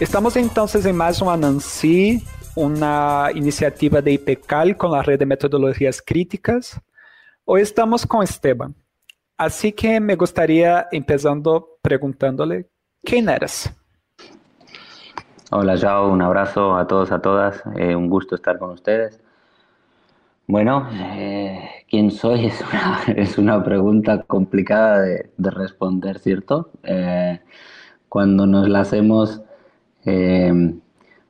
Estamos entonces en mais um Anansi, uma iniciativa de IPECAL com a rede de metodologias críticas. Hoy estamos com Esteban. Así que me gustaría, empezando preguntándole, ¿quién eres? Hola, Joao, un abrazo a todos, a todas. Eh, un gusto estar con ustedes. Bueno, eh, ¿quién soy? Es una, es una pregunta complicada de, de responder, ¿cierto? Eh, cuando nos la hacemos eh,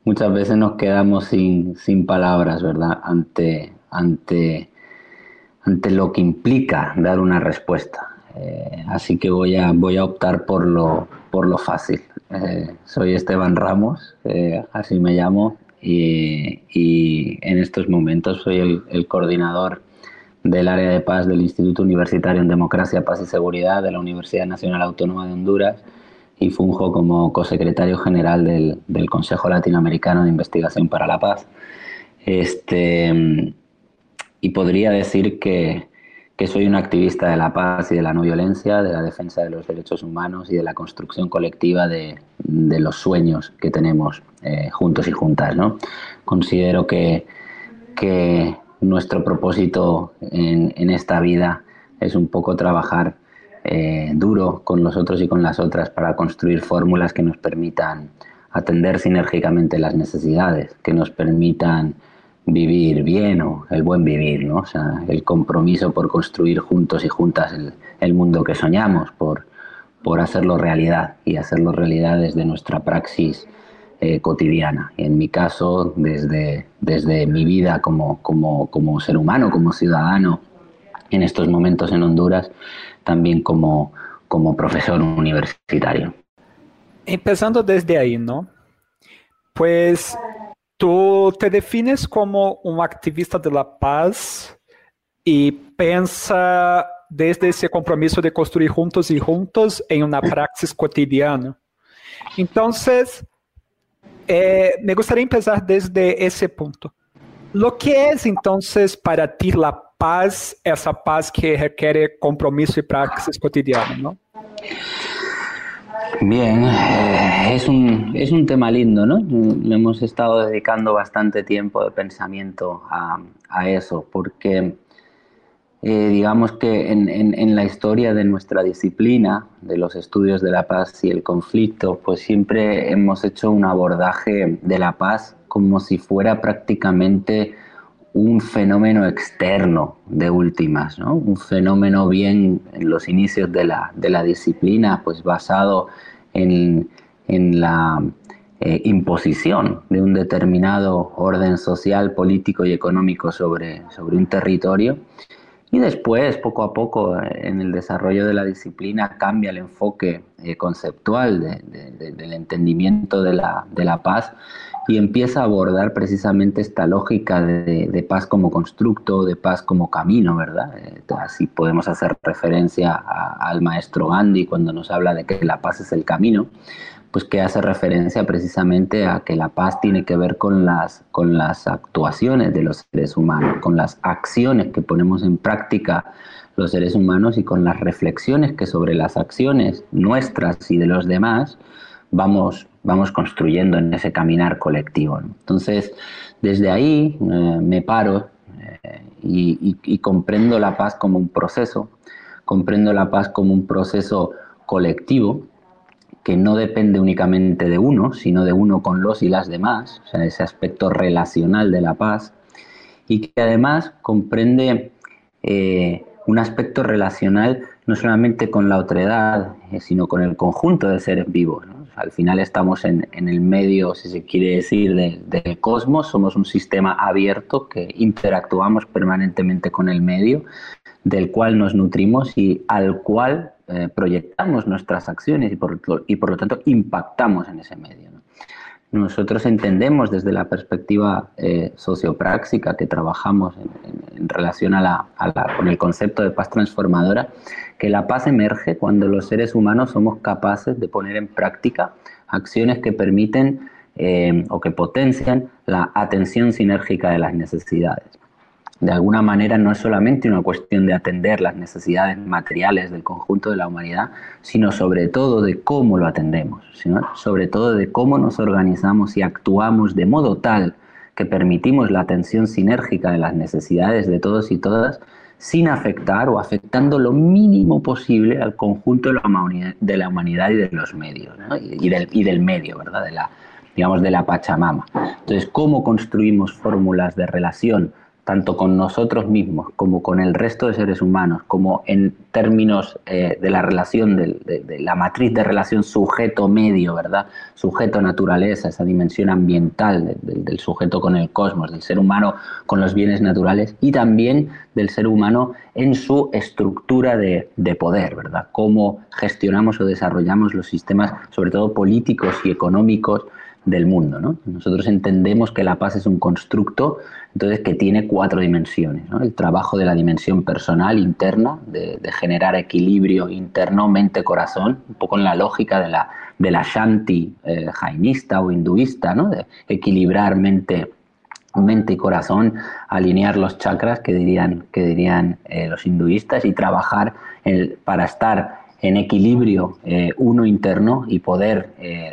muchas veces nos quedamos sin, sin palabras, ¿verdad? Ante, ante, ante lo que implica dar una respuesta. Eh, así que voy a, voy a optar por lo, por lo fácil. Eh, soy Esteban Ramos, así me llamo, y, y, en estos momentos soy el, el coordinador del área de paz del Instituto Universitario en Democracia, Paz y Seguridad de la Universidad Nacional Autónoma de Honduras y funjo como cosecretario general del, del, Consejo Latinoamericano de Investigación para la Paz. Este, y podría decir que, que, soy un activista de la paz y de la no violencia, de la defensa de los derechos humanos y de la construcción colectiva de, de los sueños que tenemos eh, juntos y juntas. ¿no? Considero que, que nuestro propósito en, en esta vida es un poco trabajar eh, duro con los otros y con las otras para construir fórmulas que nos permitan atender sinérgicamente las necesidades, que nos permitan vivir bien o el buen vivir, ¿no? O sea, el compromiso por construir juntos y juntas el, mundo que soñamos, por, por hacerlo realidad y hacerlo realidad desde nuestra praxis eh, cotidiana. Y en mi caso, desde, desde mi vida como, como, como ser humano, como ciudadano, en estos momentos en Honduras, también como, como profesor universitario. Empezando desde ahí, ¿no? Pues tú te defines como un activista de la paz y pensa desde ese compromiso de construir juntos y juntos en una praxis cotidiana. Entonces, eh, me gustaría empezar desde ese punto. Lo que es entonces para ti la paz, essa paz que requer compromiso y praxis cotidiana, ¿no? Bien, eh, es, un, es un tema lindo, ¿no? Le hemos estado dedicando bastante tiempo de pensamiento a, a eso, porque eh, digamos que en, en, la historia de nuestra disciplina, de los estudios de la paz y el conflicto, pues siempre hemos hecho un abordaje de la paz como si fuera prácticamente un fenómeno externo de últimas, ¿no? un fenómeno bien en los inicios de la, de la disciplina, pues basado en, en la eh, imposición de un determinado orden social, político y económico sobre, sobre un territorio. Y después, poco a poco, en el desarrollo de la disciplina cambia el enfoque eh, conceptual de, de, del entendimiento de la, de la paz y empieza a abordar precisamente esta lógica de, de, paz como constructo, de paz como camino, ¿verdad? Eh, así podemos hacer referencia a, al maestro Gandhi cuando nos habla de que la paz es el camino, pues que hace referencia precisamente a que la paz tiene que ver con las, con las actuaciones de los seres humanos, con las acciones que ponemos en práctica los seres humanos y con las reflexiones que sobre las acciones nuestras y de los demás vamos, vamos construyendo en ese caminar colectivo. Entonces, desde ahí eh, me paro eh, y, comprendo la paz como un proceso, comprendo la paz como un proceso colectivo que no depende únicamente de uno, sino de uno con los y las demás, o sea, ese aspecto relacional de la paz, y que además comprende eh, un aspecto relacional no solamente con la otredad, sino con el conjunto de seres vivos. Al final estamos en, el medio, si se quiere decir, del cosmos, somos un sistema abierto que interactuamos permanentemente con el medio, del cual nos nutrimos y al cual eh, proyectamos nuestras acciones y por, y por lo tanto impactamos en ese medio. Nosotros entendemos desde la perspectiva eh, sociopráctica que trabajamos en, relación a la, con el concepto de paz transformadora, que la paz emerge cuando los seres humanos somos capaces de poner en práctica acciones que permiten eh, o que potencian la atención sinérgica de las necesidades de alguna manera no es solamente una cuestión de atender las necesidades materiales del conjunto de la humanidad, sino sobre todo de cómo lo atendemos, sobre todo de cómo nos organizamos y actuamos de modo tal que permitimos la atención sinérgica de las necesidades de todos y todas sin afectar o afectando lo mínimo posible al conjunto de la humanidad, y de los medios, y, del, y del medio, ¿verdad? De la, digamos, de la Pachamama. Entonces, ¿cómo construimos fórmulas de relación tanto con nosotros mismos como con el resto de seres humanos, como en términos eh, de la relación, de, la matriz de relación sujeto-medio, ¿verdad? Sujeto-naturaleza, esa dimensión ambiental del sujeto con el cosmos, del ser humano con los bienes naturales y también del ser humano en su estructura de, poder, ¿verdad? Cómo gestionamos o desarrollamos los sistemas, sobre todo políticos y económicos, del mundo. ¿no? Nosotros entendemos que la paz es un constructo entonces que tiene cuatro dimensiones. El trabajo de la dimensión personal, interna, de, generar equilibrio interno, mente-corazón, un poco en la lógica de la, de la Shanti eh, jainista o hinduista, ¿no? de equilibrar mente, mente y corazón, alinear los chakras que dirían, que dirían eh, los hinduistas y trabajar para estar en equilibrio eh, uno interno y poder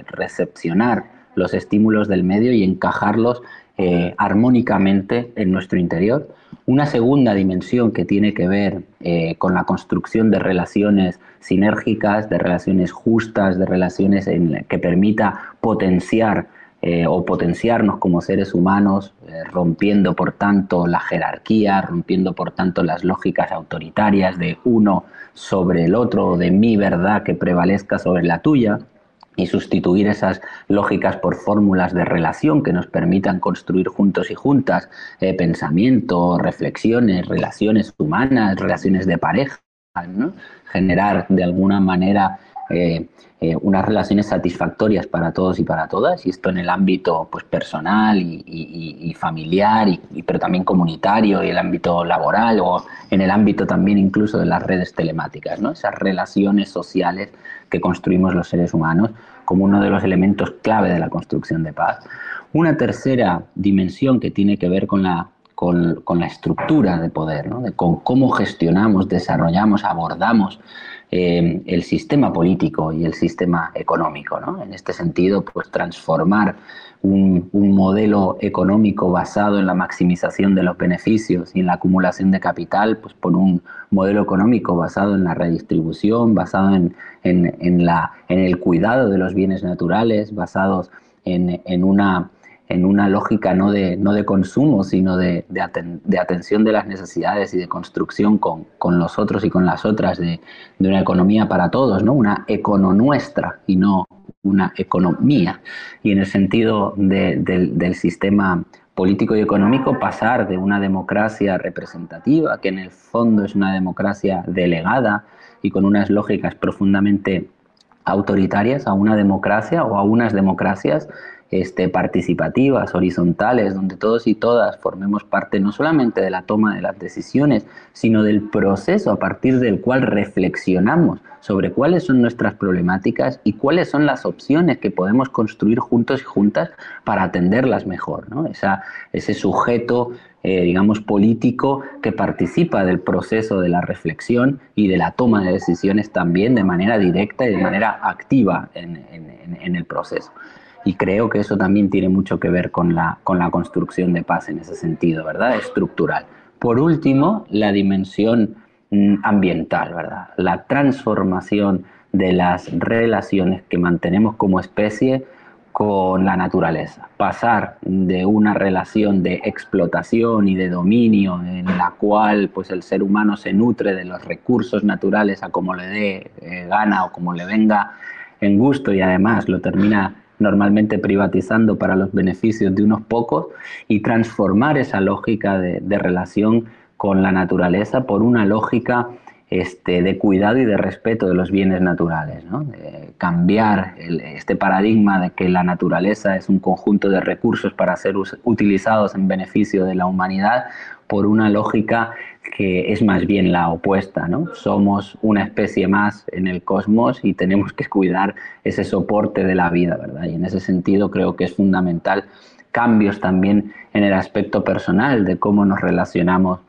recepcionar los estímulos del medio y encajarlos eh, armónicamente en nuestro interior. Una segunda dimensión que tiene que ver eh, con la construcción de relaciones sinérgicas, de relaciones justas, de relaciones que permita potenciar eh, o potenciarnos como seres humanos, rompiendo por tanto la jerarquía, rompiendo por tanto las lógicas autoritarias de uno sobre el otro, de mi verdad que prevalezca sobre la tuya y sustituir esas lógicas por fórmulas de relación que nos permitan construir juntos y juntas eh, pensamiento, reflexiones, relaciones humanas, relaciones de pareja, generar de alguna manera eh, eh, unas relaciones satisfactorias para todos y para todas, y esto en el ámbito pues, personal y, familiar, y, pero también comunitario, y el ámbito laboral, o en el ámbito también incluso de las redes telemáticas, ¿no? esas relaciones sociales que construimos los seres humanos como uno de los elementos clave de la construcción de paz. Una tercera dimensión que tiene que ver con la, con, la estructura de poder, con cómo gestionamos, desarrollamos, abordamos eh, el sistema político y el sistema económico. En este sentido, pues transformar un, modelo económico basado en la maximización de los beneficios y en la acumulación de capital, pues por un modelo económico basado en la redistribución, basado en, la, en el cuidado de los bienes naturales, basados en una en una lógica no de, no de consumo, sino de, de, atención de las necesidades y de construcción con, con, los otros y con las otras, de, una economía para todos, ¿no? una econo nuestra y no una economía. Y en el sentido del sistema político y económico, pasar de una democracia representativa, que en el fondo es una democracia delegada y con unas lógicas profundamente autoritarias, a una democracia o a unas democracias este, participativas, horizontales, donde todos y todas formemos parte no solamente de la toma de las decisiones, sino del proceso a partir del cual reflexionamos sobre cuáles son nuestras problemáticas y cuáles son las opciones que podemos construir juntos y juntas para atenderlas mejor. ese sujeto, eh, digamos, político que participa del proceso de la reflexión y de la toma de decisiones también de manera directa y de manera activa en el proceso y creo que eso también tiene mucho que ver con la, con la construcción de paz en ese sentido, ¿verdad? Estructural. Por último, la dimensión mm, ambiental, ¿verdad? La transformación de las relaciones que mantenemos como especie con la naturaleza, pasar de una relación de explotación y de dominio en la cual pues el ser humano se nutre de los recursos naturales a como le dé eh, gana o como le venga en gusto y además lo termina normalmente privatizando para los beneficios de unos pocos y transformar esa lógica de, relación con la naturaleza por una lógica este, de cuidado y de respeto de los bienes naturales. ¿no? cambiar este paradigma de que la naturaleza es un conjunto de recursos para ser utilizados en beneficio de la humanidad por una lógica que es más bien la opuesta. ¿no? Somos una especie más en el cosmos y tenemos que cuidar ese soporte de la vida. ¿verdad? Y en ese sentido creo que es fundamental cambios también en el aspecto personal de cómo nos relacionamos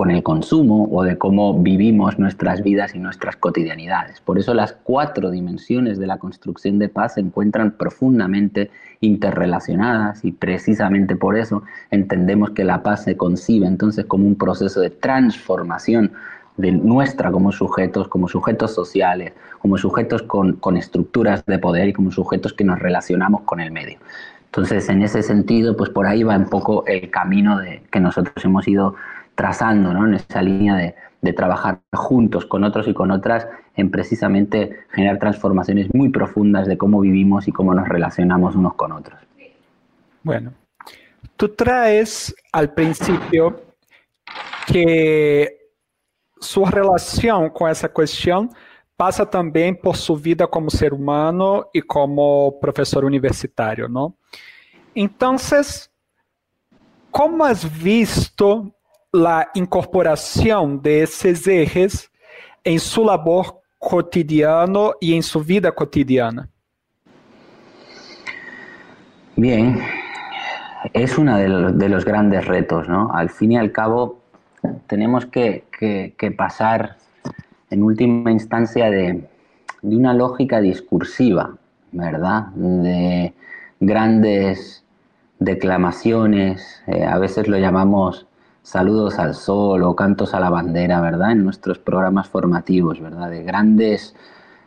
con el consumo o de cómo vivimos nuestras vidas y nuestras cotidianidades. Por eso las cuatro dimensiones de la construcción de paz se encuentran profundamente interrelacionadas y precisamente por eso entendemos que la paz se concibe entonces como un proceso de transformación de nuestra como sujetos, como sujetos sociales, como sujetos con, con estructuras de poder y como sujetos que nos relacionamos con el medio. Entonces, en ese sentido, pues por ahí va un poco el camino de, que nosotros hemos ido trazando ¿no? en esa línea de, trabajar juntos con otros y con otras en precisamente generar transformaciones muy profundas de cómo vivimos y cómo nos relacionamos unos con otros. Bueno, tú traes al principio que su relación con esa cuestión pasa también por su vida como ser humano y como profesor universitario, ¿no? Entonces, ¿cómo has visto la incorporación de esos ejes en su labor cotidiano y en su vida cotidiana? Bien, es uno de los, de los grandes retos, ¿no? Al fin y al cabo, tenemos que, que, que pasar en última instancia de, de, una lógica discursiva, ¿verdad? De grandes declamaciones, eh, a veces lo llamamos saludos al sol o cantos a la bandera, ¿verdad? En nuestros programas formativos, ¿verdad? De grandes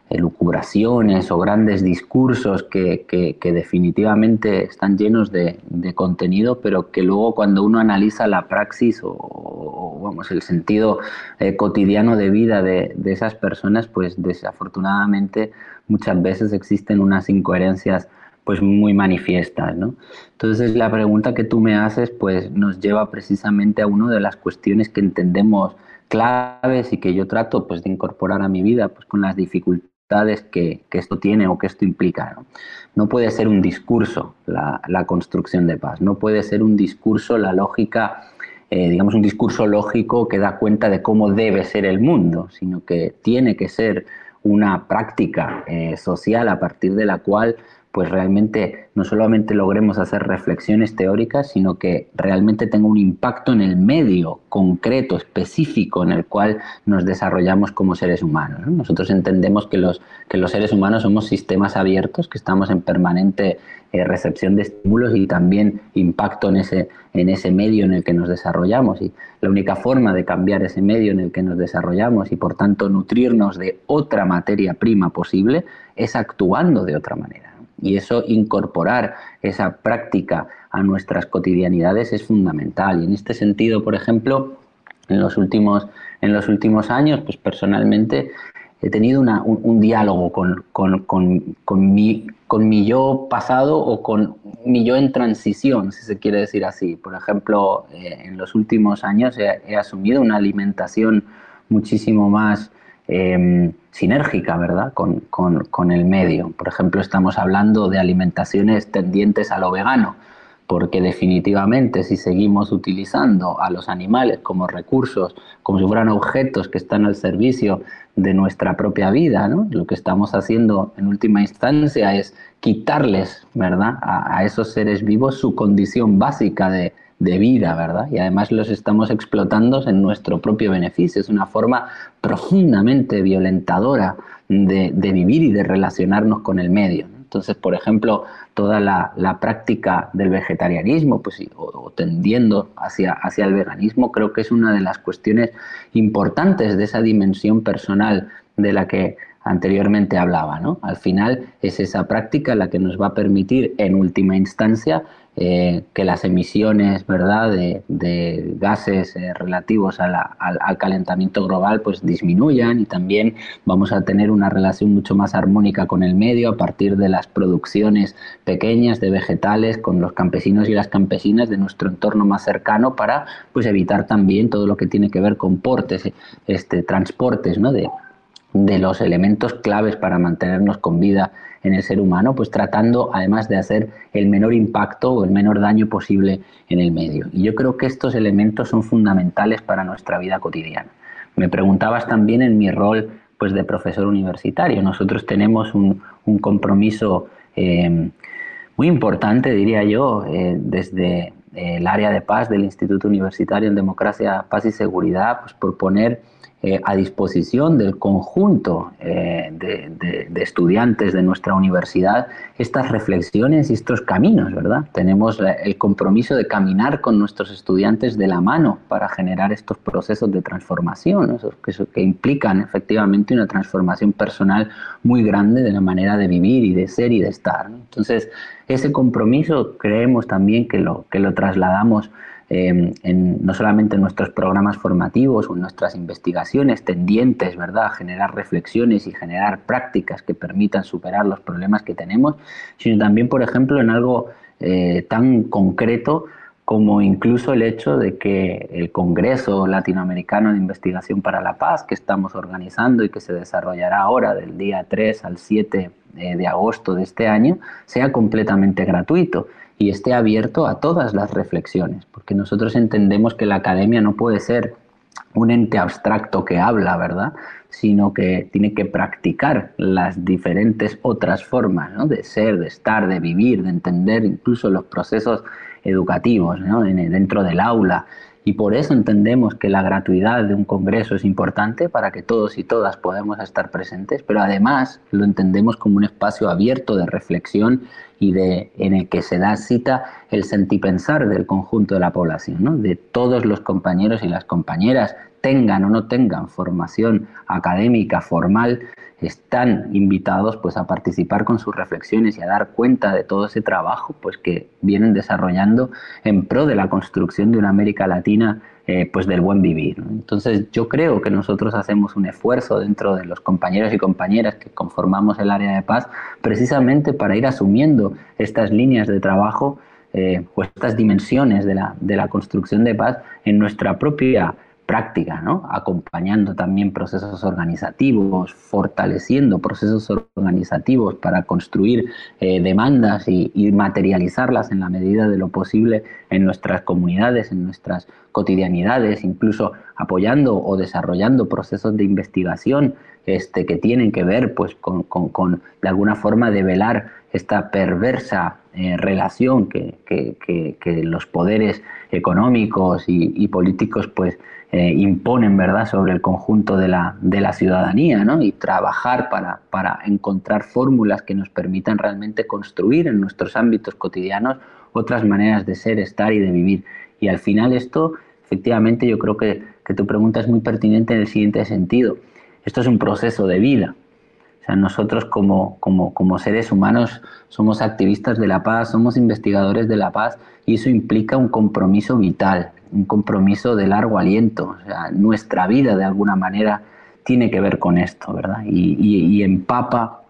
elucubraciones o grandes discursos que, que, definitivamente están llenos de, de, contenido, pero que luego cuando uno analiza la praxis o, vamos, el sentido eh, cotidiano de vida de, de, esas personas, pues desafortunadamente muchas veces existen unas incoherencias pues muy manifiestas, ¿no? Entonces la pregunta que tú me haces pues nos lleva precisamente a una de las cuestiones que entendemos claves y que yo trato pues de incorporar a mi vida pues con las dificultades que, que esto tiene o que esto implica, ¿no? Puede ser un discurso la, la construcción de paz, no puede ser un discurso la lógica eh, digamos, un discurso lógico que da cuenta de cómo debe ser el mundo, sino que tiene que ser una práctica eh, social a partir de la cual pues realmente no solamente logremos hacer reflexiones teóricas, sino que realmente tenga un impacto en el medio concreto, específico, en el cual nos desarrollamos como seres humanos. ¿no? Nosotros entendemos que los, que los seres humanos somos sistemas abiertos, que estamos en permanente eh, recepción de estímulos y también impacto en ese, en ese medio en el que nos desarrollamos. Y la única forma de cambiar ese medio en el que nos desarrollamos y por tanto nutrirnos de otra materia prima posible es actuando de otra manera. Y eso, incorporar esa práctica a nuestras cotidianidades es fundamental. Y en este sentido, por ejemplo, en los últimos, en los últimos años, pues personalmente he tenido una, un, diálogo con, con, con, con, mi, con mi yo pasado o con mi yo en transición, si se quiere decir así. Por ejemplo, eh, en los últimos años he, asumido una alimentación muchísimo más eh, sinérgica, ¿verdad?, con, con, con, el medio. Por ejemplo, estamos hablando de alimentaciones tendientes a lo vegano, porque definitivamente si seguimos utilizando a los animales como recursos, como si fueran objetos que están al servicio de nuestra propia vida, ¿no? lo que estamos haciendo en última instancia es quitarles, ¿verdad?, a, a esos seres vivos su condición básica de, de vida, ¿verdad? Y además los estamos explotando en nuestro propio beneficio. Es una forma profundamente violentadora de, de vivir y de relacionarnos con el medio. Entonces, por ejemplo, toda la, la práctica del vegetarianismo, pues, o, o, tendiendo hacia, hacia el veganismo, creo que es una de las cuestiones importantes de esa dimensión personal de la que anteriormente hablaba. ¿no? Al final es esa práctica la que nos va a permitir, en última instancia, eh, que las emisiones ¿verdad? de, gases eh, relativos al, calentamiento global pues disminuyan y también vamos a tener una relación mucho más armónica con el medio a partir de las producciones pequeñas de vegetales con los campesinos y las campesinas de nuestro entorno más cercano para pues evitar también todo lo que tiene que ver con portes, este, transportes ¿no? de, de los elementos claves para mantenernos con vida en el ser humano, pues tratando además de hacer el menor impacto o el menor daño posible en el medio. Y yo creo que estos elementos son fundamentales para nuestra vida cotidiana. Me preguntabas también en mi rol pues, de profesor universitario. Nosotros tenemos un, compromiso eh, muy importante, diría yo, eh, desde el área de paz del Instituto Universitario en Democracia, Paz y Seguridad, pues por poner eh, a disposición del conjunto eh, de, estudiantes de nuestra universidad estas reflexiones y estos caminos, ¿verdad? Tenemos el compromiso de caminar con nuestros estudiantes de la mano para generar estos procesos de transformación, que, que implican efectivamente una transformación personal muy grande de la manera de vivir y de ser y de estar. Entonces, ese compromiso creemos también que lo, que lo trasladamos Em, no solamente en nuestros programas formativos o en nuestras investigaciones tendientes ¿verdad? a generar reflexiones y generar prácticas que permitan superar los problemas que tenemos, sino también, por ejemplo, en algo eh, tan concreto como incluso el hecho de que el Congreso Latinoamericano de Investigación para la Paz que estamos organizando y que se desarrollará ahora del día 3 al 7 eh, de agosto de este año sea completamente gratuito y esté abierto a todas las reflexiones, porque nosotros entendemos que la academia no puede ser un ente abstracto que habla, ¿verdad? Sino que tiene que practicar las diferentes otras formas ¿no? de ser, de estar, de vivir, de entender incluso los procesos educativos ¿no? dentro del aula. Y por eso entendemos que la gratuidad de un congreso es importante para que todos y todas podamos estar presentes, pero además lo entendemos como un espacio abierto de reflexión y de, en el que se da cita el sentipensar del conjunto de la población, de todos los compañeros y las compañeras, tengan o no tengan formación académica formal, están invitados pues, a participar con sus reflexiones y a dar cuenta de todo ese trabajo pues, que vienen desarrollando en pro de la construcción de una América Latina eh, pues del buen vivir. Entonces yo creo que nosotros hacemos un esfuerzo dentro de los compañeros y compañeras que conformamos el área de paz precisamente para ir asumiendo estas líneas de trabajo eh, o estas dimensiones de la, de la construcción de paz en nuestra propia práctica, ¿no? acompañando también procesos organizativos, fortaleciendo procesos organizativos para construir eh, demandas y, materializarlas en la medida de lo posible en nuestras comunidades, en nuestras cotidianidades, incluso apoyando o desarrollando procesos de investigación este, que tienen que ver pues, con, de alguna forma, develar esta perversa eh, relación que, los poderes económicos y, y políticos pues, eh, imponen ¿verdad? sobre el conjunto de la, de la ciudadanía ¿no? y trabajar para, para encontrar fórmulas que nos permitan realmente construir en nuestros ámbitos cotidianos otras maneras de ser, estar y de vivir. Y al final esto, efectivamente, yo creo que, que tu pregunta es muy pertinente en el siguiente sentido. Esto es un proceso de vida. O sea, nosotros como, como, como, seres humanos somos activistas de la paz, somos investigadores de la paz y eso implica un compromiso vital un compromiso de largo aliento. O sea, nuestra vida de alguna manera tiene que ver con esto, ¿verdad? Y, empapa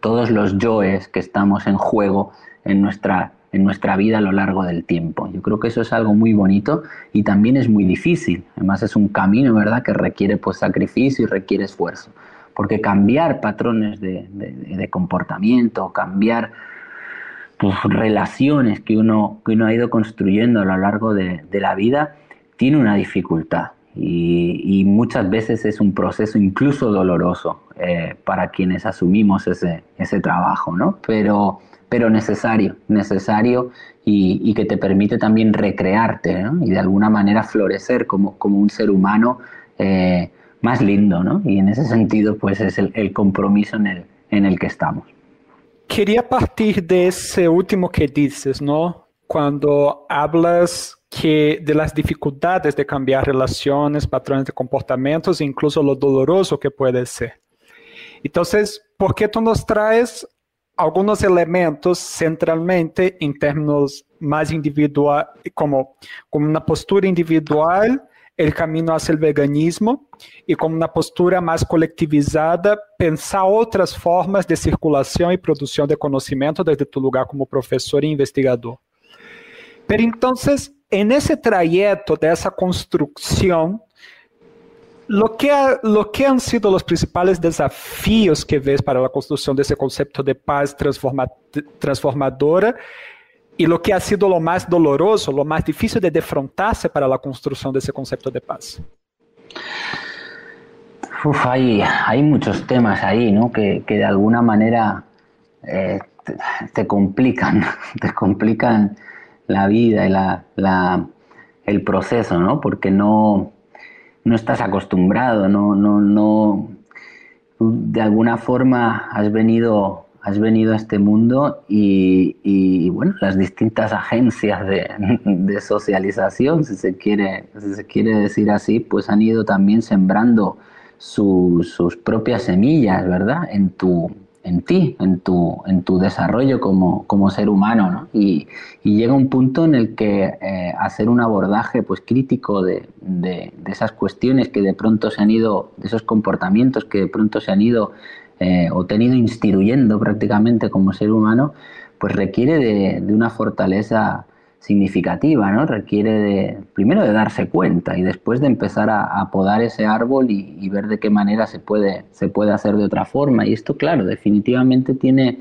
todos los yoes que estamos en juego en nuestra, en nuestra vida a lo largo del tiempo. Yo creo que eso es algo muy bonito y también es muy difícil. Además es un camino, ¿verdad?, que requiere pues, sacrificio y requiere esfuerzo. Porque cambiar patrones de, de comportamiento, cambiar pues, relaciones que uno, que uno ha ido construyendo a lo largo de, la vida, tiene una dificultad. Y, muchas veces es un proceso incluso doloroso eh, para quienes asumimos ese, ese trabajo, ¿no? Pero, pero necesario, necesario y, que te permite también recrearte y de alguna manera florecer como, como un ser humano eh, más lindo, ¿no? Y en ese sentido, pues es el, el compromiso en el, en el que estamos. Queria partir desse último que dices, ¿no? Quando hablas que de las dificultades de cambiar relaciones, patrones de comportamientos, incluso lo doloroso que puede ser. Entonces, ¿por qué tú nos traes algunos elementos centralmente en términos más individual, como, como una postura individual, el camino hacia el veganismo, y como una postura más colectivizada, pensar otras formas de circulación y producción de conocimiento desde tu lugar como profesor e investigador. Pero entonces, en ese trayecto de esa construcción, lo que, lo que han sido los principales desafíos que ves para la construcción de ese concepto de paz transforma, transformadora y lo que ha sido lo más doloroso, lo más difícil de defrontarse para la construcción de ese concepto de paz? Uf, hay, muchos temas ahí, ¿no? Que, que de alguna manera eh, te, te, complican, te complican la vida y la, la, el proceso, ¿no? Porque no, no estás acostumbrado, no, no, no, de alguna forma has venido, has venido a este mundo y, bueno, las distintas agencias de, socialización, si se, quiere, si se quiere decir así, pues han ido también sembrando sus propias semillas, ¿verdad? En tu, en ti, en tu, en tu desarrollo como, como ser humano, ¿no? Y, y, llega un punto en el que eh, hacer un abordaje pues, crítico de, de, de, esas cuestiones que de pronto se han ido, de esos comportamientos que de pronto se han ido eh, o tenido instituyendo prácticamente como ser humano, pues requiere de, una fortaleza significativa, ¿no? Requiere de, primero de darse cuenta y después de empezar a, a podar ese árbol y, ver de qué manera se puede, se puede hacer de otra forma. Y esto, claro, definitivamente tiene,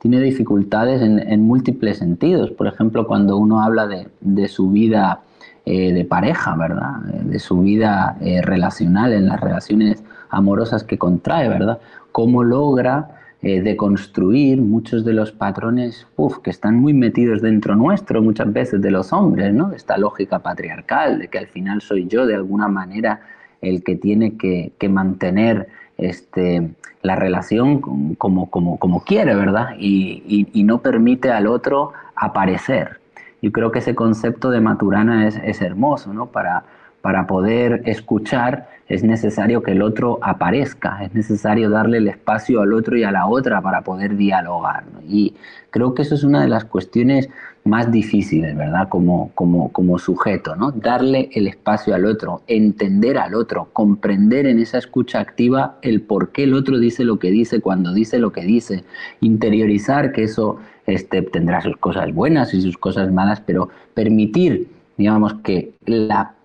tiene dificultades en, múltiples sentidos. Por ejemplo, cuando uno habla de, su vida eh, de pareja, ¿verdad? De su vida eh, relacional, en las relaciones amorosas que contrae, ¿verdad? Cómo logra eh, de construir muchos de los patrones que están muy metidos dentro nuestro, muchas veces de los hombres, ¿no? esta lógica patriarcal, de que al final soy yo de alguna manera el que tiene que, que mantener este, la relación como, como, como quiere, ¿verdad? Y, y, y, no permite al otro aparecer. Yo creo que ese concepto de Maturana es, es hermoso, ¿no? Para, para poder escuchar es necesario que el otro aparezca, es necesario darle el espacio al otro y a la otra para poder dialogar. Y creo que eso es una de las cuestiones más difíciles, ¿verdad? Como, como, como sujeto, ¿no? Darle el espacio al otro, entender al otro, comprender en esa escucha activa el por qué el otro dice lo que dice, cuando dice lo que dice, interiorizar que eso este, tendrá sus cosas buenas y sus cosas malas, pero permitir, digamos, que la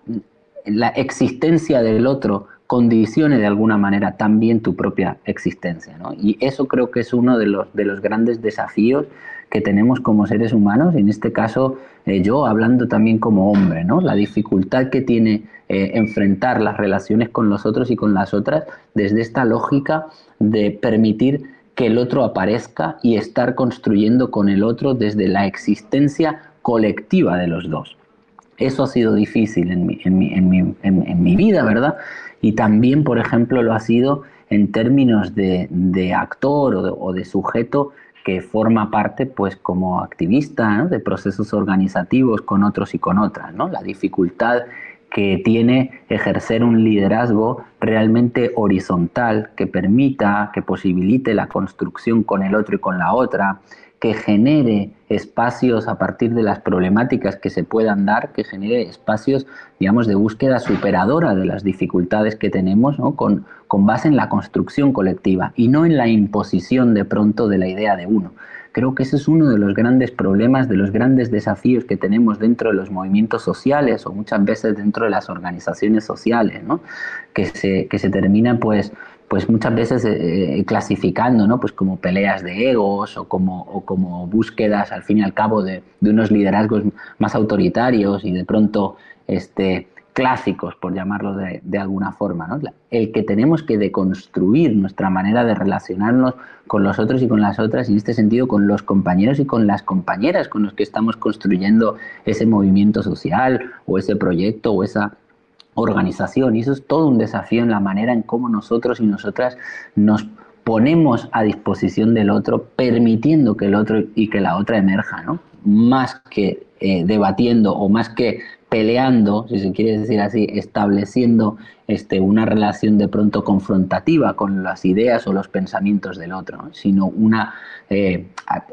la existencia del otro condicione de alguna manera también tu propia existencia. ¿no? Y eso creo que es uno de los, de los grandes desafíos que tenemos como seres humanos, en este caso eh, yo hablando también como hombre, ¿no? la dificultad que tiene eh, enfrentar las relaciones con los otros y con las otras desde esta lógica de permitir que el otro aparezca y estar construyendo con el otro desde la existencia colectiva de los dos. Eso ha sido difícil en mi, vida, ¿verdad? Y también, por ejemplo, lo ha sido en términos de, actor o de, sujeto que forma parte, pues, como activista de procesos organizativos con otros y con otras, ¿no? La dificultad que tiene ejercer un liderazgo realmente horizontal que permita, que posibilite la construcción con el otro y con la otra, que genere espacios a partir de las problemáticas que se puedan dar, que genere espacios, digamos, de búsqueda superadora de las dificultades que tenemos, ¿no? con, con base en la construcción colectiva y no en la imposición de pronto de la idea de uno. Creo que ese es uno de los grandes problemas, de los grandes desafíos que tenemos dentro de los movimientos sociales o muchas veces dentro de las organizaciones sociales, ¿no? que, se, que se terminan pues pues muchas veces eh, eh, clasificando, ¿no? Pues como peleas de egos o como, o como búsquedas al fin y al cabo de, de, unos liderazgos más autoritarios y de pronto este, clásicos, por llamarlo de, de alguna forma, ¿no? El que tenemos que deconstruir nuestra manera de relacionarnos con los otros y con las otras, y en este sentido con los compañeros y con las compañeras con los que estamos construyendo ese movimiento social o ese proyecto o esa organización. Y eso es todo un desafío en la manera en cómo nosotros y nosotras nos ponemos a disposición del otro, permitiendo que el otro y que la otra emerja, ¿no? Más que eh, debatiendo o más que peleando, si se quiere decir así, estableciendo este, una relación de pronto confrontativa con las ideas o los pensamientos del otro, sino una eh,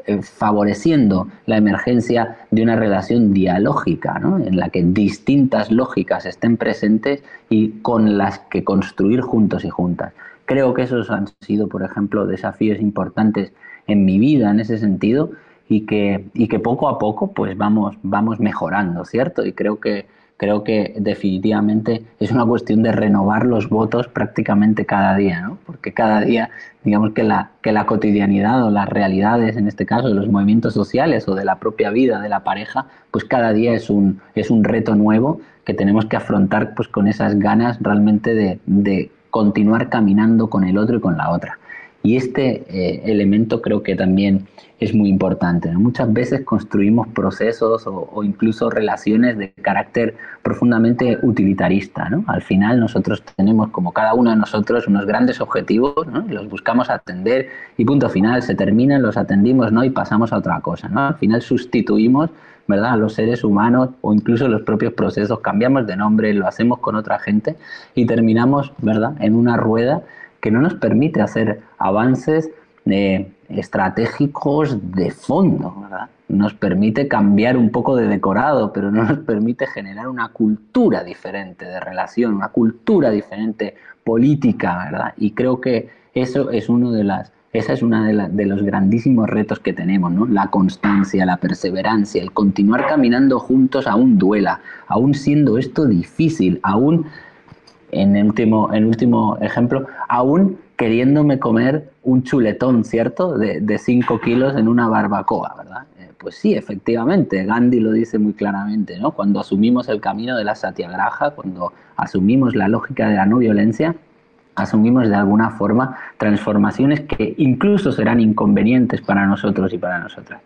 eh, favoreciendo la emergencia de una relación dialógica, en la que distintas lógicas estén presentes y con las que construir juntos y juntas. Creo que esos han sido, por ejemplo, desafíos importantes en mi vida en ese sentido y que, y que poco a poco pues vamos, vamos mejorando, ¿cierto? Y creo que, creo que definitivamente es una cuestión de renovar los votos prácticamente cada día, ¿no? Porque cada día, digamos que la, que la cotidianidad o las realidades, en este caso, de los movimientos sociales o de la propia vida de la pareja, pues cada día es un, es un reto nuevo que tenemos que afrontar pues con esas ganas realmente de, de continuar caminando con el otro y con la otra. Y este eh, elemento creo que también es muy importante. Muchas veces construimos procesos o, incluso relaciones de carácter profundamente utilitarista. Al final nosotros tenemos, como cada uno de nosotros, unos grandes objetivos, los buscamos atender y punto final, se terminan, los atendimos ¿no? y pasamos a otra cosa. ¿no? Al final sustituimos ¿verdad? a los seres humanos o incluso los propios procesos, cambiamos de nombre, lo hacemos con otra gente y terminamos ¿verdad? en una rueda que no nos permite hacer avances eh, estratégicos de fondo, ¿verdad? Nos permite cambiar un poco de decorado, pero no nos permite generar una cultura diferente de relación, una cultura diferente política, ¿verdad? Y creo que eso es uno de las esa es una de, de, los grandísimos retos que tenemos, ¿no? La constancia, la perseverancia, el continuar caminando juntos aún duela, aún siendo esto difícil, aún en último, en último ejemplo, aún queriéndome comer un chuletón, ¿cierto? De 5 kilos en una barbacoa, ¿verdad? Eh, pues sí, efectivamente, Gandhi lo dice muy claramente, ¿no? Cuando asumimos el camino de la satyagraha, cuando asumimos la lógica de la no violencia, asumimos de alguna forma transformaciones que incluso serán inconvenientes para nosotros y para nosotras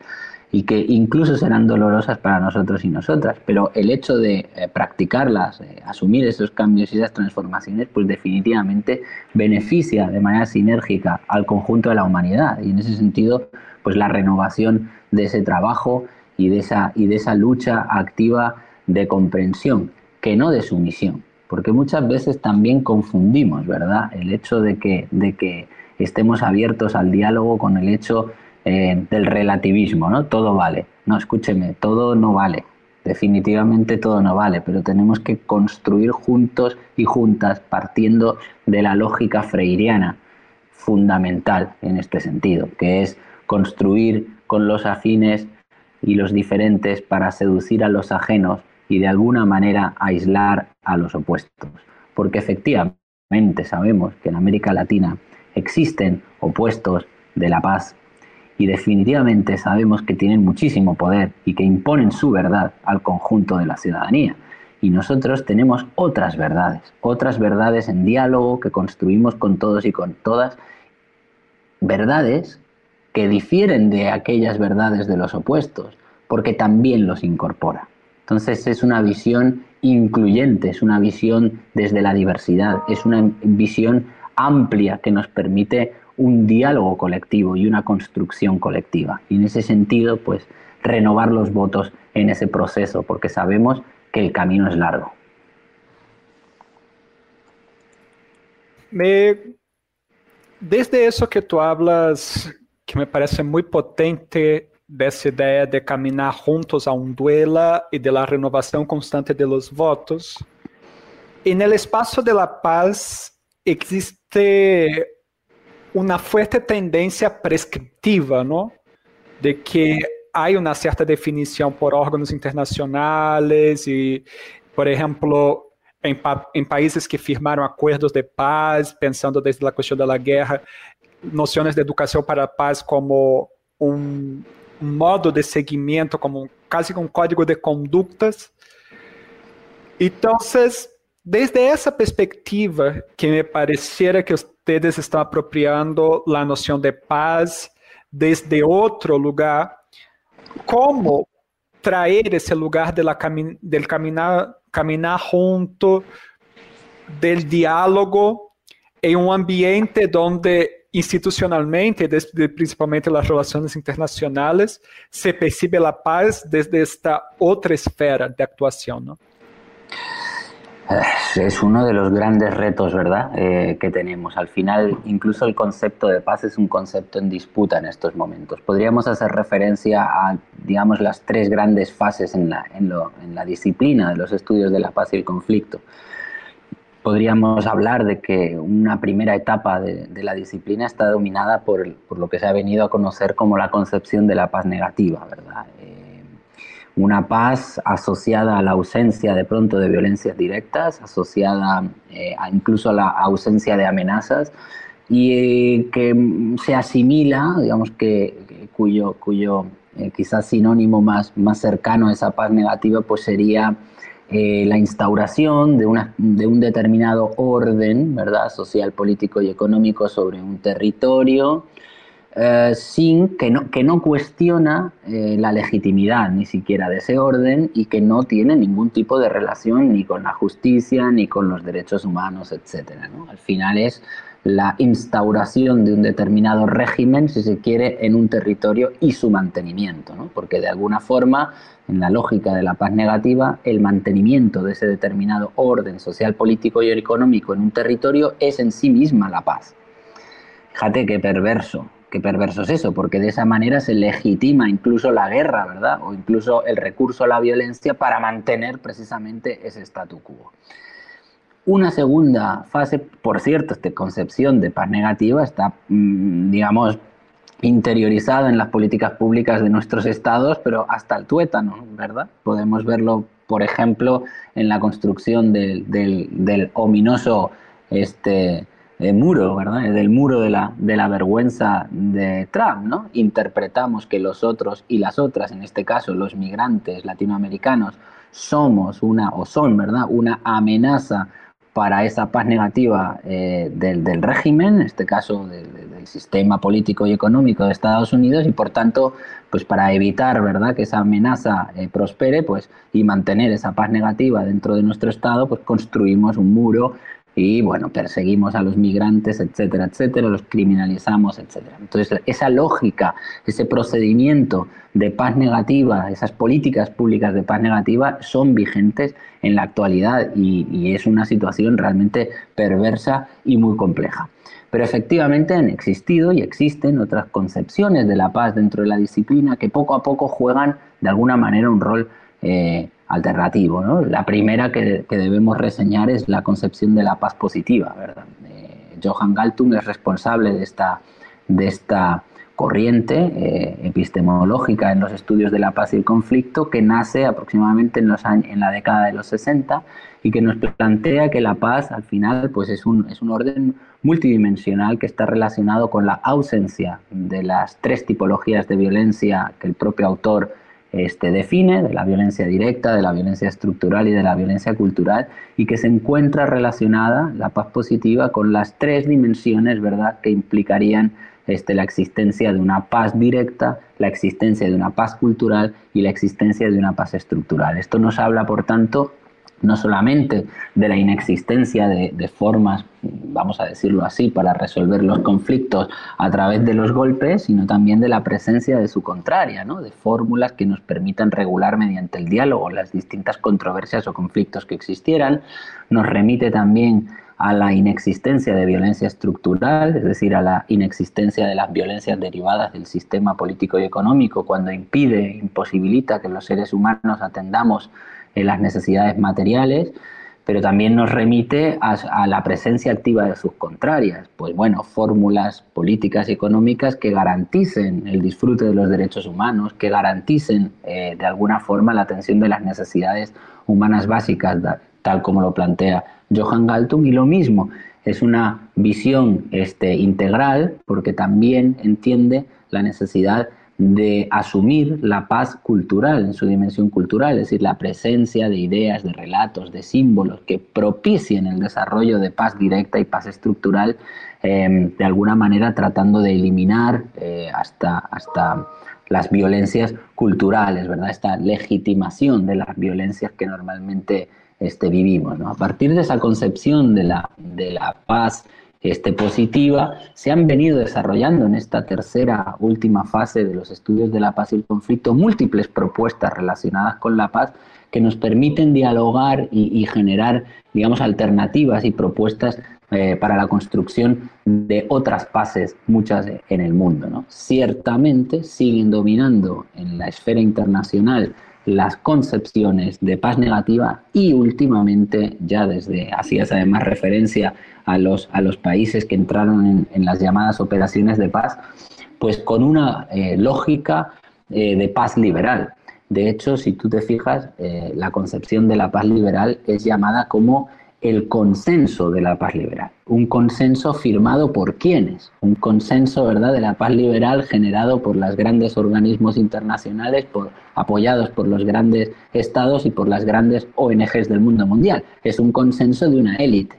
y que incluso serán dolorosas para nosotros y nosotras, pero el hecho de eh, practicarlas, eh, asumir esos cambios y esas transformaciones, pues definitivamente beneficia de manera sinérgica al conjunto de la humanidad. Y en ese sentido, pues la renovación de ese trabajo y de esa, y de esa lucha activa de comprensión, que no de sumisión, porque muchas veces también confundimos, ¿verdad? El hecho de que, de que estemos abiertos al diálogo con el hecho eh, del relativismo, ¿no? Todo vale. No, escúcheme, todo no vale. Definitivamente todo no vale, pero tenemos que construir juntos y juntas partiendo de la lógica freiriana fundamental en este sentido, que es construir con los afines y los diferentes para seducir a los ajenos y de alguna manera aislar a los opuestos. Porque efectivamente sabemos que en América Latina existen opuestos de la paz y definitivamente sabemos que tienen muchísimo poder y que imponen su verdad al conjunto de la ciudadanía. Y nosotros tenemos otras verdades, otras verdades en diálogo que construimos con todos y con todas, verdades que difieren de aquellas verdades de los opuestos, porque también los incorpora. Entonces es una visión incluyente, es una visión desde la diversidad, es una visión amplia que nos permite un diálogo colectivo y una construcción colectiva. Y en ese sentido, pues renovar los votos en ese proceso, porque sabemos que el camino es largo. desde eso que tú hablas, que me parece muy potente, de esa idea de caminar juntos a un duelo y de la renovación constante de los votos, en el espacio de la paz existe una fuerte tendencia prescriptiva, ¿no? De que hay una cierta definición por órganos internacionales y, por ejemplo, en, pa países que firmaron acuerdos de paz, pensando desde la cuestión de la guerra, nociones de educación para la paz como un modo de seguimiento, como casi un código de conductas. Entonces, desde essa perspectiva, que me pareciera que vocês estão apropriando a noção de paz desde outro lugar, como trazer esse lugar de la cami del caminar, caminar junto, del diálogo, em um ambiente onde institucionalmente, desde, principalmente as relações internacionais, se percebe a paz desde esta outra esfera de atuação, não? Es uno de los grandes retos, ¿verdad?, eh, que tenemos. Al final, incluso el concepto de paz es un concepto en disputa en estos momentos. Podríamos hacer referencia a, digamos, las tres grandes fases en la, en, disciplina de los estudios de la paz y el conflicto. Podríamos hablar de que una primera etapa de, la disciplina está dominada por, por, lo que se ha venido a conocer como la concepción de la paz negativa, ¿verdad? Una paz asociada a la ausencia de pronto de violencias directas, asociada eh, incluso a la ausencia de amenazas y eh, que se asimila, digamos que, cuyo, cuyo eh, quizás sinónimo más, más cercano a esa paz negativa pues sería la instauración de, una, de un determinado orden ¿verdad? social, político y económico sobre un territorio, eh, sin que no, que no cuestiona eh, la legitimidad ni siquiera de ese orden y que no tiene ningún tipo de relación ni con la justicia ni con los derechos humanos, etc. Al final es la instauración de un determinado régimen, si se quiere, en un territorio y su mantenimiento, porque de alguna forma, en la lógica de la paz negativa, el mantenimiento de ese determinado orden social, político y económico en un territorio es en sí misma la paz. Fíjate qué perverso, perverso es eso, porque de esa manera se legitima incluso la guerra, ¿verdad? O incluso el recurso a la violencia para mantener precisamente ese statu quo. Una segunda fase, por cierto, esta concepción de paz negativa está, mm, digamos, interiorizada en las políticas públicas de nuestros estados, pero hasta el tuétano, ¿verdad? Podemos verlo, por ejemplo, en la construcción del, del, del ominoso este, el muro, ¿verdad? Del muro de la, de la vergüenza de Trump, ¿no? Interpretamos que los otros y las otras, en este caso los migrantes latinoamericanos, somos una, o son, ¿verdad? Una amenaza para esa paz negativa eh, del, régimen, en este caso del, sistema político y económico de Estados Unidos, y por tanto, pues para evitar ¿verdad? que esa amenaza eh, prospere pues, y mantener esa paz negativa dentro de nuestro Estado, pues construimos un muro y bueno, perseguimos a los migrantes, etcétera, etcétera, los criminalizamos, etcétera. Entonces, esa lógica, ese procedimiento de paz negativa, esas políticas públicas de paz negativa son vigentes en la actualidad y, es una situación realmente perversa y muy compleja. Pero efectivamente han existido y existen otras concepciones de la paz dentro de la disciplina que poco a poco juegan de alguna manera un rol eh, alternativo. ¿no? La primera que, debemos reseñar es la concepción de la paz positiva. Eh, Johann Galtung es responsable de esta, de esta corriente eh, epistemológica en los estudios de la paz y el conflicto que nace aproximadamente en, los años, en la década de los 60 y que nos plantea que la paz al final pues es un, es un orden multidimensional que está relacionado con la ausencia de las tres tipologías de violencia que el propio autor este, define, de la violencia directa, de la violencia estructural y de la violencia cultural, y que se encuentra relacionada la paz positiva con las tres dimensiones ¿verdad? que implicarían este, la existencia de una paz directa, la existencia de una paz cultural y la existencia de una paz estructural. Esto nos habla, por tanto, no solamente de la inexistencia de, formas, vamos a decirlo así, para resolver los conflictos a través de los golpes, sino también de la presencia de su contraria, ¿no? de fórmulas que nos permitan regular mediante el diálogo las distintas controversias o conflictos que existieran. Nos remite también a la inexistencia de violencia estructural, es decir, a la inexistencia de las violencias derivadas del sistema político y económico, cuando impide, imposibilita que los seres humanos atendamos en las necesidades materiales, pero también nos remite a, la presencia activa de sus contrarias, pues bueno, fórmulas políticas y económicas que garanticen el disfrute de los derechos humanos, que garanticen eh, de alguna forma la atención de las necesidades humanas básicas, tal como lo plantea Johann Galtung, y lo mismo, es una visión este, integral porque también entiende la necesidad de asumir la paz cultural en su dimensión cultural, es decir, la presencia de ideas, de relatos, de símbolos que propicien el desarrollo de paz directa y paz estructural, em, de alguna manera tratando de eliminar eh, hasta, hasta las violencias culturales, ¿verdad? Esta legitimación de las violencias que normalmente este, vivimos. A partir de esa concepción de la, de la paz este, positiva, se han venido desarrollando en esta tercera última fase de los estudios de la paz y el conflicto múltiples propuestas relacionadas con la paz que nos permiten dialogar y, generar, digamos, alternativas y propuestas eh, para la construcción de otras paces, muchas en el mundo. ¿no? Ciertamente siguen dominando en la esfera internacional las concepciones de paz negativa y últimamente, ya desde hacías además referencia a los, a los países que entraron en, las llamadas operaciones de paz, pues con una eh, lógica eh, de paz liberal. De hecho, si tú te fijas, eh, la concepción de la paz liberal es llamada como el consenso de la paz liberal. Un consenso firmado por quiénes? Un consenso, ¿verdad?, de la paz liberal generado por los grandes organismos internacionales, por, apoyados por los grandes estados y por las grandes ONGs del mundo mundial. Es un consenso de una élite.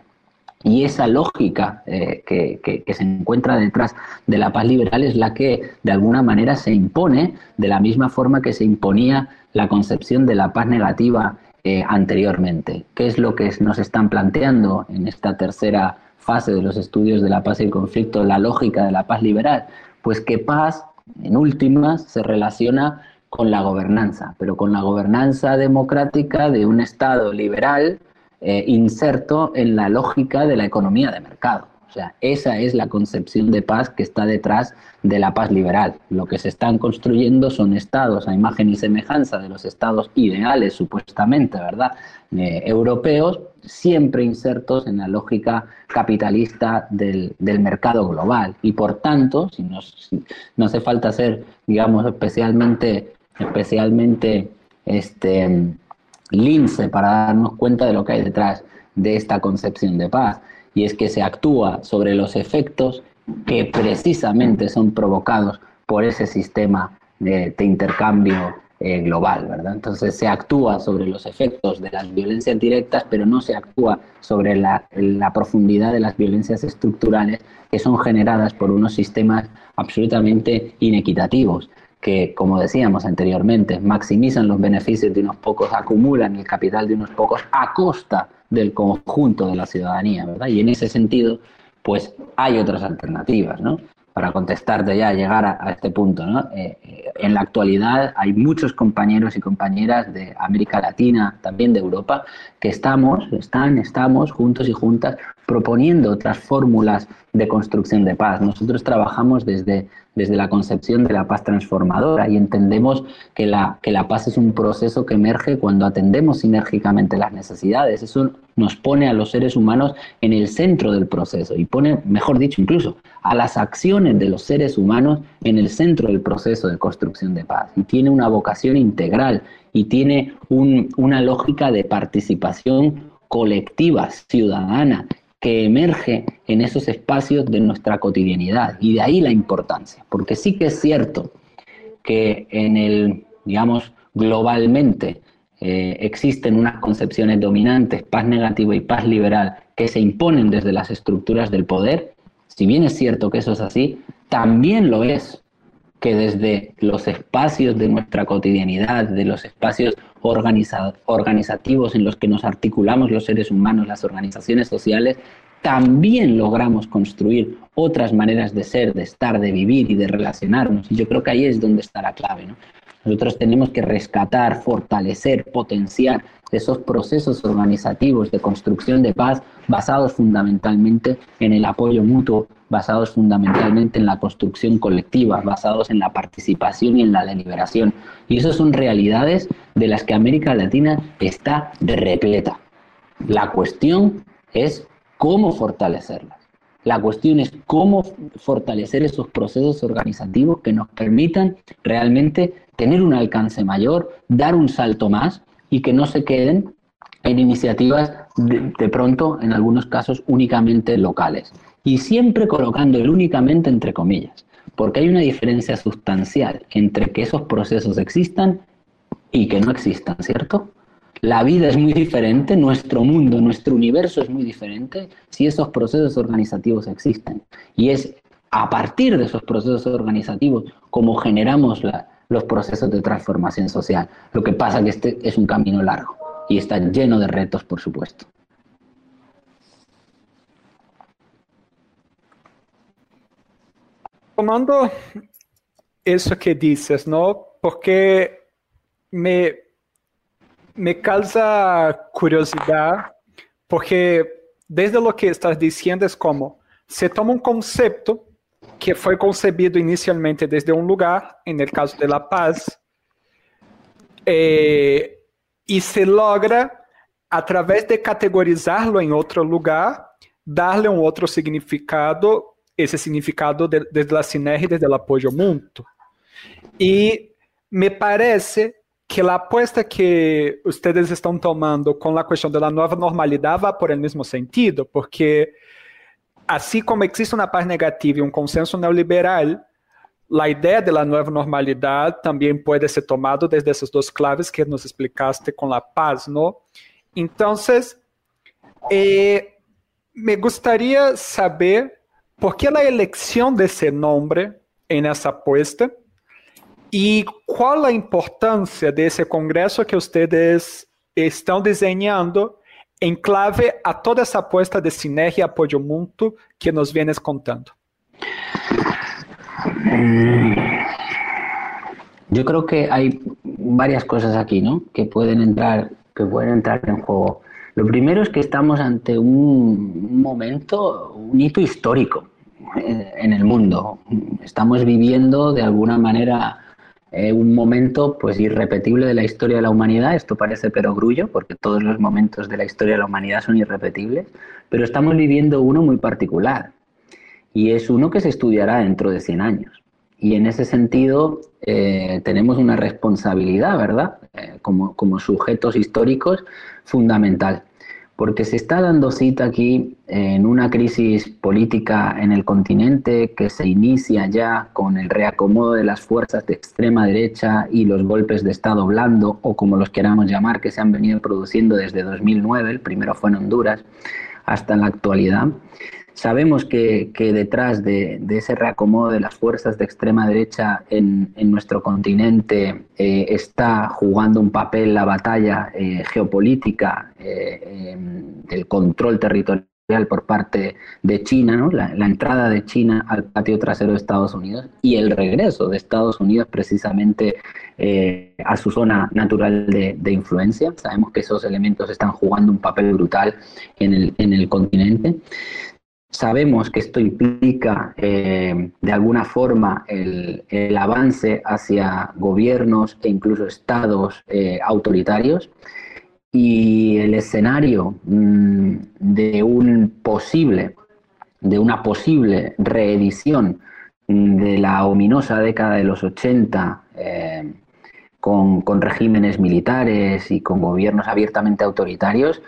Y esa lógica eh, que, que, se encuentra detrás de la paz liberal es la que de alguna manera se impone de la misma forma que se imponía la concepción de la paz negativa anteriormente. ¿Qué es lo que nos están planteando en esta tercera fase de los estudios de la paz y el conflicto, la lógica de la paz liberal? Pues que paz, en últimas, se relaciona con la gobernanza, pero con la gobernanza democrática de un Estado liberal eh, inserto en la lógica de la economía de mercado. Esa es la concepción de paz que está detrás de la paz liberal. Lo que se están construyendo son estados a imagen y semejanza de los estados ideales, supuestamente, ¿verdad?, eh, europeos, siempre insertos en la lógica capitalista del, mercado global. Y por tanto, si, no hace falta ser, digamos, especialmente, especialmente este, lince para darnos cuenta de lo que hay detrás de esta concepción de paz y es que se actúa sobre los efectos que precisamente son provocados por ese sistema de, intercambio eh, global, ¿verdad? Entonces se actúa sobre los efectos de las violencias directas, pero no se actúa sobre la, la, profundidad de las violencias estructurales que son generadas por unos sistemas absolutamente inequitativos que, como decíamos anteriormente, maximizan los beneficios de unos pocos, acumulan el capital de unos pocos a costa del conjunto de la ciudadanía, ¿verdad? Y en ese sentido, pues hay otras alternativas, ¿no? Para contestarte ya, llegar a, este punto, ¿no? Eh, eh, en la actualidad hay muchos compañeros y compañeras de América Latina, también de Europa, que estamos, están, estamos juntos y juntas proponiendo otras fórmulas de construcción de paz. Nosotros trabajamos desde, desde la concepción de la paz transformadora y entendemos que la, que la paz es un proceso que emerge cuando atendemos sinérgicamente las necesidades. Eso nos pone a los seres humanos en el centro del proceso y pone, mejor dicho, incluso a las acciones de los seres humanos en el centro del proceso de construcción de paz. Y tiene una vocación integral y tiene una lógica de participación colectiva, ciudadana, que emerge en esos espacios de nuestra cotidianidad. Y de ahí la importancia, porque sí que es cierto que en el, digamos, globalmente eh, existen unas concepciones dominantes, paz negativa y paz liberal, que se imponen desde las estructuras del poder. Si bien es cierto que eso es así, también lo es que desde los espacios de nuestra cotidianidad, de los espacios organizativos en los que nos articulamos los seres humanos, las organizaciones sociales, también logramos construir otras maneras de ser, de estar, de vivir y de relacionarnos. Y yo creo que ahí es donde está la clave. ¿no? Nosotros tenemos que rescatar, fortalecer, potenciar esos procesos organizativos de construcción de paz basados fundamentalmente en el apoyo mutuo, basados fundamentalmente en la construcción colectiva, basados en la participación y en la deliberación. Y esas son realidades de las que América Latina está repleta. La cuestión es cómo fortalecerlas. La cuestión es cómo fortalecer esos procesos organizativos que nos permitan realmente tener un alcance mayor, dar un salto más y que no se queden en iniciativas de, pronto, en algunos casos, únicamente locales. Y siempre colocando el únicamente entre comillas, porque hay una diferencia sustancial entre que esos procesos existan y que no existan, ¿cierto? La vida es muy diferente, nuestro mundo, nuestro universo es muy diferente si esos procesos organizativos existen. Y es a partir de esos procesos organizativos como generamos los procesos de transformación social. Lo que pasa es que este es un camino largo y está lleno de retos, por supuesto. Tomando eso que dices, ¿no? Porque me, me causa curiosidad porque desde lo que estás diciendo es como se toma un concepto que fue concebido inicialmente desde un lugar, el caso de la paz, eh, se logra a través de categorizarlo en otro lugar, darle un otro significado, ese significado de, desde la sinergia desde el apoyo mutuo. Y me parece que la apuesta que ustedes estão tomando com a questão da nova normalidade vai por el mesmo sentido, porque assim como existe uma parte negativa e um consenso neoliberal, a ideia da nova normalidade também pode ser tomada desde essas duas claves que nos explicaste com a paz, não? Então, eh, me gostaria saber por que a eleição desse nome em essa aposta e qual a importância desse congresso que vocês estão desenhando em clave a toda essa aposta de sinergia e apoio mútuo que nos vienes contando? Yo creo que hay varias cosas aquí, ¿no? Que pueden entrar, que pueden entrar en juego. Lo primero es que estamos ante un momento, un hito histórico eh, en el mundo. Estamos viviendo de alguna manera eh, un momento pues irrepetible de la historia de la humanidad. Esto parece perogrullo, porque todos los momentos de la historia de la humanidad son irrepetibles, pero estamos viviendo uno muy particular y es uno que se estudiará dentro de 100 años. Y en ese sentido eh, tenemos una responsabilidad, ¿verdad? como, como sujetos históricos fundamental porque se está dando cita aquí en una crisis política en el continente que se inicia ya con el reacomodo de las fuerzas de extrema derecha y los golpes de Estado blando, o como los queramos llamar, que se han venido produciendo desde 2009, el primero fue en Honduras, hasta la actualidad. Sabemos que, detrás de, ese reacomodo de las fuerzas de extrema derecha en, nuestro continente eh, está jugando un papel la batalla eh, geopolítica eh, em, del control territorial por parte de China, ¿no? la, entrada de China al patio trasero de Estados Unidos y el regreso de Estados Unidos precisamente a su zona natural de, influencia. Sabemos que esos elementos están jugando un papel brutal en el, en el continente. Sabemos que esto implica eh, de alguna forma el, avance hacia gobiernos e incluso estados eh, autoritarios. Y el escenario mm, de un posible, de una posible reedición de la ominosa década de los 80 eh, con regímenes militares y con gobiernos abiertamente autoritarios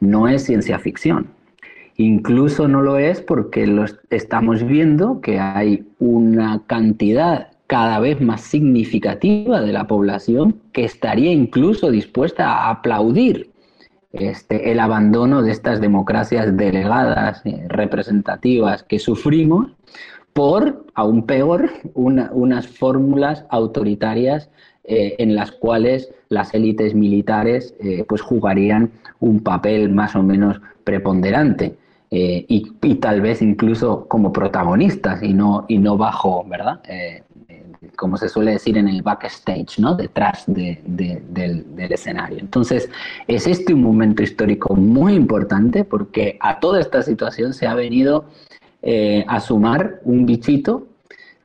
no es ciencia ficción Incluso no lo es porque lo estamos viendo que hay una cantidad cada vez más significativa de la población que estaría incluso dispuesta a aplaudir este, el abandono de estas democracias delegadas, eh, representativas que sufrimos por, aún peor, unas fórmulas autoritarias eh, en las cuales las élites militares eh, pues jugarían un papel más o menos preponderante. Eh, y, tal vez incluso como protagonistas y no, y no bajo, ¿verdad? Eh, eh, como se suele decir en el backstage, ¿no? Detrás del, escenario. Entonces, es este un momento histórico muy importante porque a toda esta situación se ha venido a sumar un bichito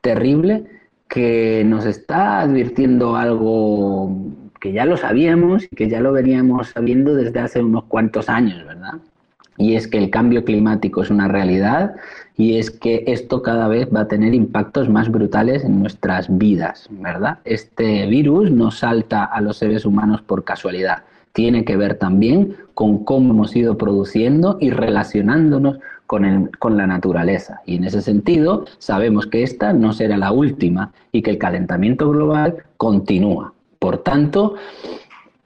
terrible que nos está advirtiendo algo que ya lo sabíamos y que ya lo veníamos sabiendo desde hace unos cuantos años, ¿verdad? Y es que el cambio climático es una realidad y es que esto cada vez va a tener impactos más brutales en nuestras vidas, ¿verdad? Este virus no salta a los seres humanos por casualidad, tiene que ver también con cómo hemos ido produciendo y relacionándonos con, con la naturaleza. Y en ese sentido, sabemos que esta no será la última y que el calentamiento global continúa. Por tanto,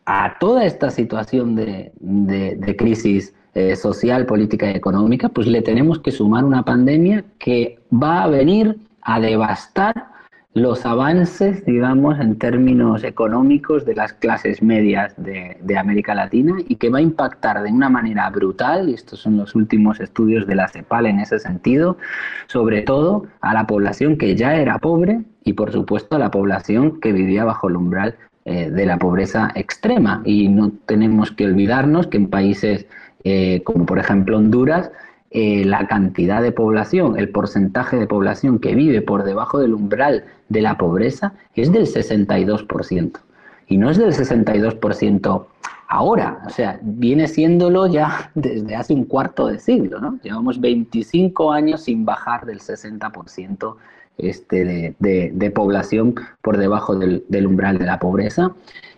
a toda esta situación de, de, de crisis eh, social, política y económica, pues le tenemos que sumar una pandemia que va a venir a devastar los avances, digamos, en términos económicos de las clases medias de, América Latina y que va a impactar de una manera brutal, y estos son los últimos estudios de la CEPAL en ese sentido, sobre todo a la población que ya era pobre y por supuesto a la población que vivía bajo el umbral eh, de la pobreza extrema. Y no tenemos que olvidarnos que en países eh, como por ejemplo Honduras, eh, la cantidad de población, el porcentaje de población que vive por debajo del umbral de la pobreza es del 62%. Y no es del 62% ahora, o sea, viene siéndolo ya desde hace un cuarto de siglo, ¿no? Llevamos 25 años sin bajar del 60% este, de, población por debajo del, umbral de la pobreza.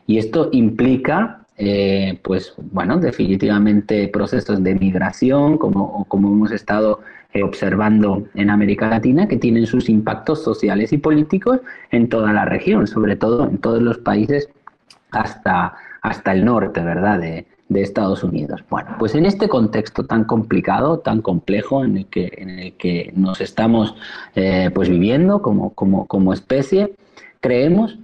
Y esto implica eh, pues bueno, definitivamente procesos de migración, como, como hemos estado eh, observando en América Latina, que tienen sus impactos sociales y políticos en toda la región, sobre todo en todos los países hasta, hasta el norte, ¿verdad?, de, Estados Unidos. Bueno, pues en este contexto tan complicado, tan complejo en el que, en el que nos estamos eh, pues viviendo como, como, como especie, creemos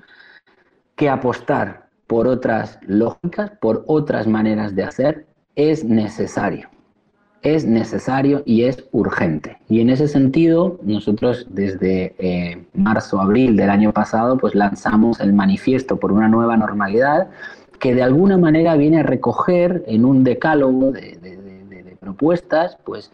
que apostar por otras lógicas, por otras maneras de hacer, es necesario. Es necesario y es urgente. Y en ese sentido, nosotros desde eh, marzo, abril del año pasado, pues lanzamos el manifiesto por una nueva normalidad que de alguna manera viene a recoger en un decálogo de, de propuestas, pues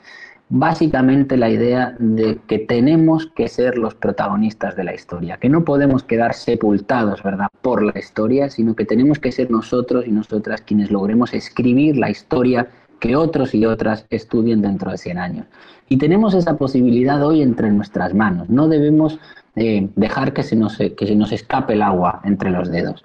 básicamente la idea de que tenemos que ser los protagonistas de la historia, que no podemos quedar sepultados, ¿verdad?, por la historia, sino que tenemos que ser nosotros y nosotras quienes logremos escribir la historia que otros y otras estudien dentro de 100 años. Y tenemos esa posibilidad hoy entre nuestras manos. No debemos eh, dejar que se, nos, que se nos escape el agua entre los dedos.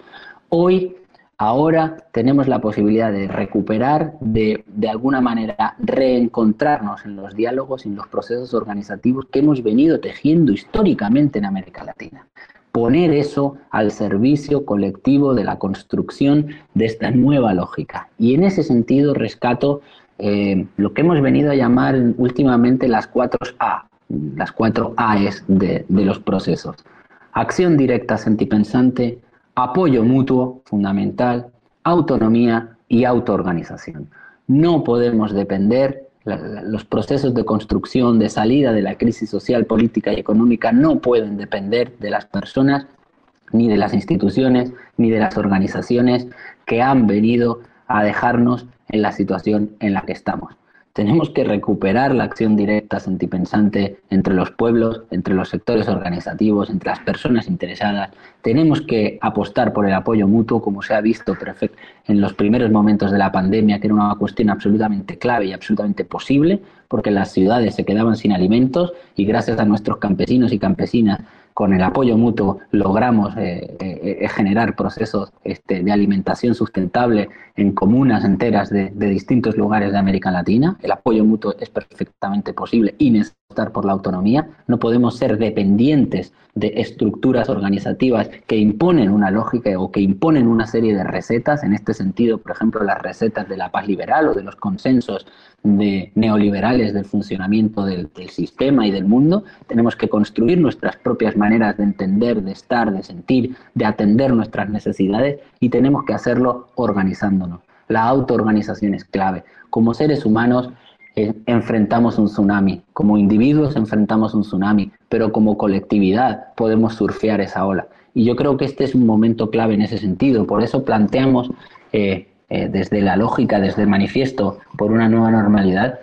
Hoy Ahora tenemos la posibilidad de recuperar, de, de alguna manera reencontrarnos en los diálogos en los procesos organizativos que hemos venido tejiendo históricamente en América Latina. Poner eso al servicio colectivo de la construcción de esta nueva lógica. Y en ese sentido rescato eh, lo que hemos venido a llamar últimamente las cuatro A, las cuatro A's de, de los procesos. Acción directa sentipensante, apoyo mutuo, fundamental, autonomía y autoorganización. No podemos depender, los procesos de construcción, de salida de la crisis social, política y económica no pueden depender de las personas, ni de las instituciones, ni de las organizaciones que han venido a dejarnos en la situación en la que estamos. Tenemos que recuperar la acción directa sentipensante entre los pueblos, entre los sectores organizativos, entre las personas interesadas. Tenemos que apostar por el apoyo mutuo, como se ha visto en los primeros momentos de la pandemia, que era una cuestión absolutamente clave y absolutamente posible, porque las ciudades se quedaban sin alimentos y gracias a nuestros campesinos y campesinas con el apoyo mutuo logramos eh, eh, eh, generar procesos este, de alimentación sustentable en comunas enteras de, distintos lugares de América Latina. El apoyo mutuo es perfectamente posible y necesitar por la autonomía. No podemos ser dependientes de estructuras organizativas que imponen una lógica o que imponen una serie de recetas. En este sentido, por ejemplo, las recetas de la paz liberal o de los consensos de neoliberales del funcionamiento del, sistema y del mundo, tenemos que construir nuestras propias maneras de entender, de estar, de sentir, de atender nuestras necesidades y tenemos que hacerlo organizándonos. La autoorganización es clave. Como seres humanos eh, enfrentamos un tsunami, como individuos enfrentamos un tsunami, pero como colectividad podemos surfear esa ola. Y yo creo que este es un momento clave en ese sentido. Por eso planteamos eh, eh, desde la lógica, desde el manifiesto por una nueva normalidad,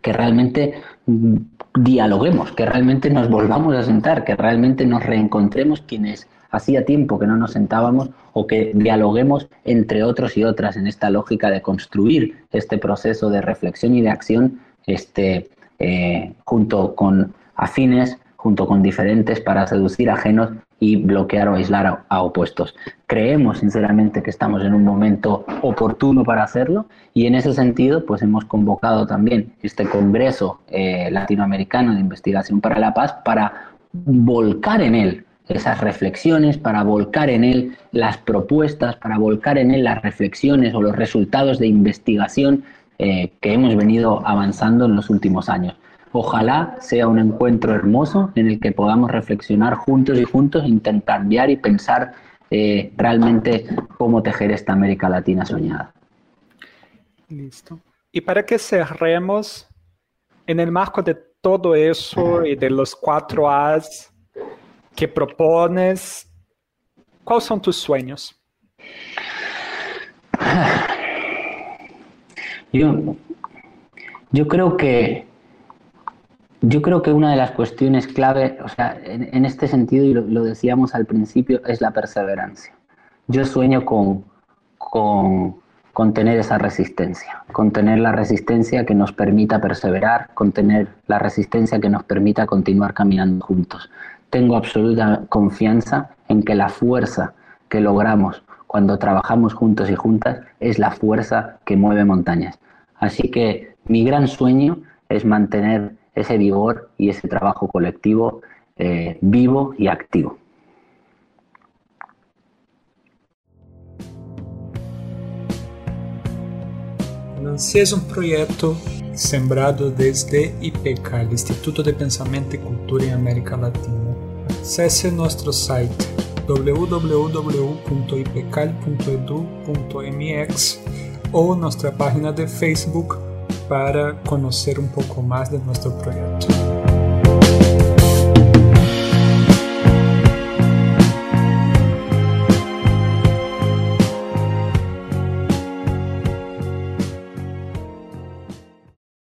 que realmente mm, dialoguemos, que realmente nos volvamos a sentar, que realmente nos reencontremos quienes hacía tiempo que no nos sentábamos o que dialoguemos entre otros y otras en esta lógica de construir este proceso de reflexión y de acción este, eh, junto con afines, junto con diferentes para seducir ajenos y bloquear o aislar a, opuestos. Creemos sinceramente que estamos en un momento oportuno para hacerlo y en ese sentido pues hemos convocado también este Congreso eh, Latinoamericano de Investigación para la Paz para volcar en él esas reflexiones, para volcar en él las propuestas, para volcar en él las reflexiones o los resultados de investigación eh, que hemos venido avanzando en los últimos años. Ojalá sea un encuentro hermoso en el que podamos reflexionar juntos y juntos, intercambiar y pensar eh, realmente cómo tejer esta América Latina soñada. Listo. Y para que cerremos, en el marco de todo eso y de los cuatro A's que propones, ¿cuáles son tus sueños? Yo, creo que yo creo que una de las cuestiones clave, o sea, en, este sentido, y lo, decíamos al principio, es la perseverancia. Yo sueño con, con, con, tener esa resistencia, con tener la resistencia que nos permita perseverar, con tener la resistencia que nos permita continuar caminando juntos. Tengo absoluta confianza en que la fuerza que logramos cuando trabajamos juntos y juntas es la fuerza que mueve montañas. Así que mi gran sueño es mantener ese vigor y ese trabajo colectivo eh, vivo y activo. Nancy es un proyecto sembrado desde IPECAL, Instituto de Pensamiento y Cultura en América Latina. Acesse nuestro site www.ipecal.edu.mx o nuestra página de Facebook para conocer un poco más de nuestro proyecto.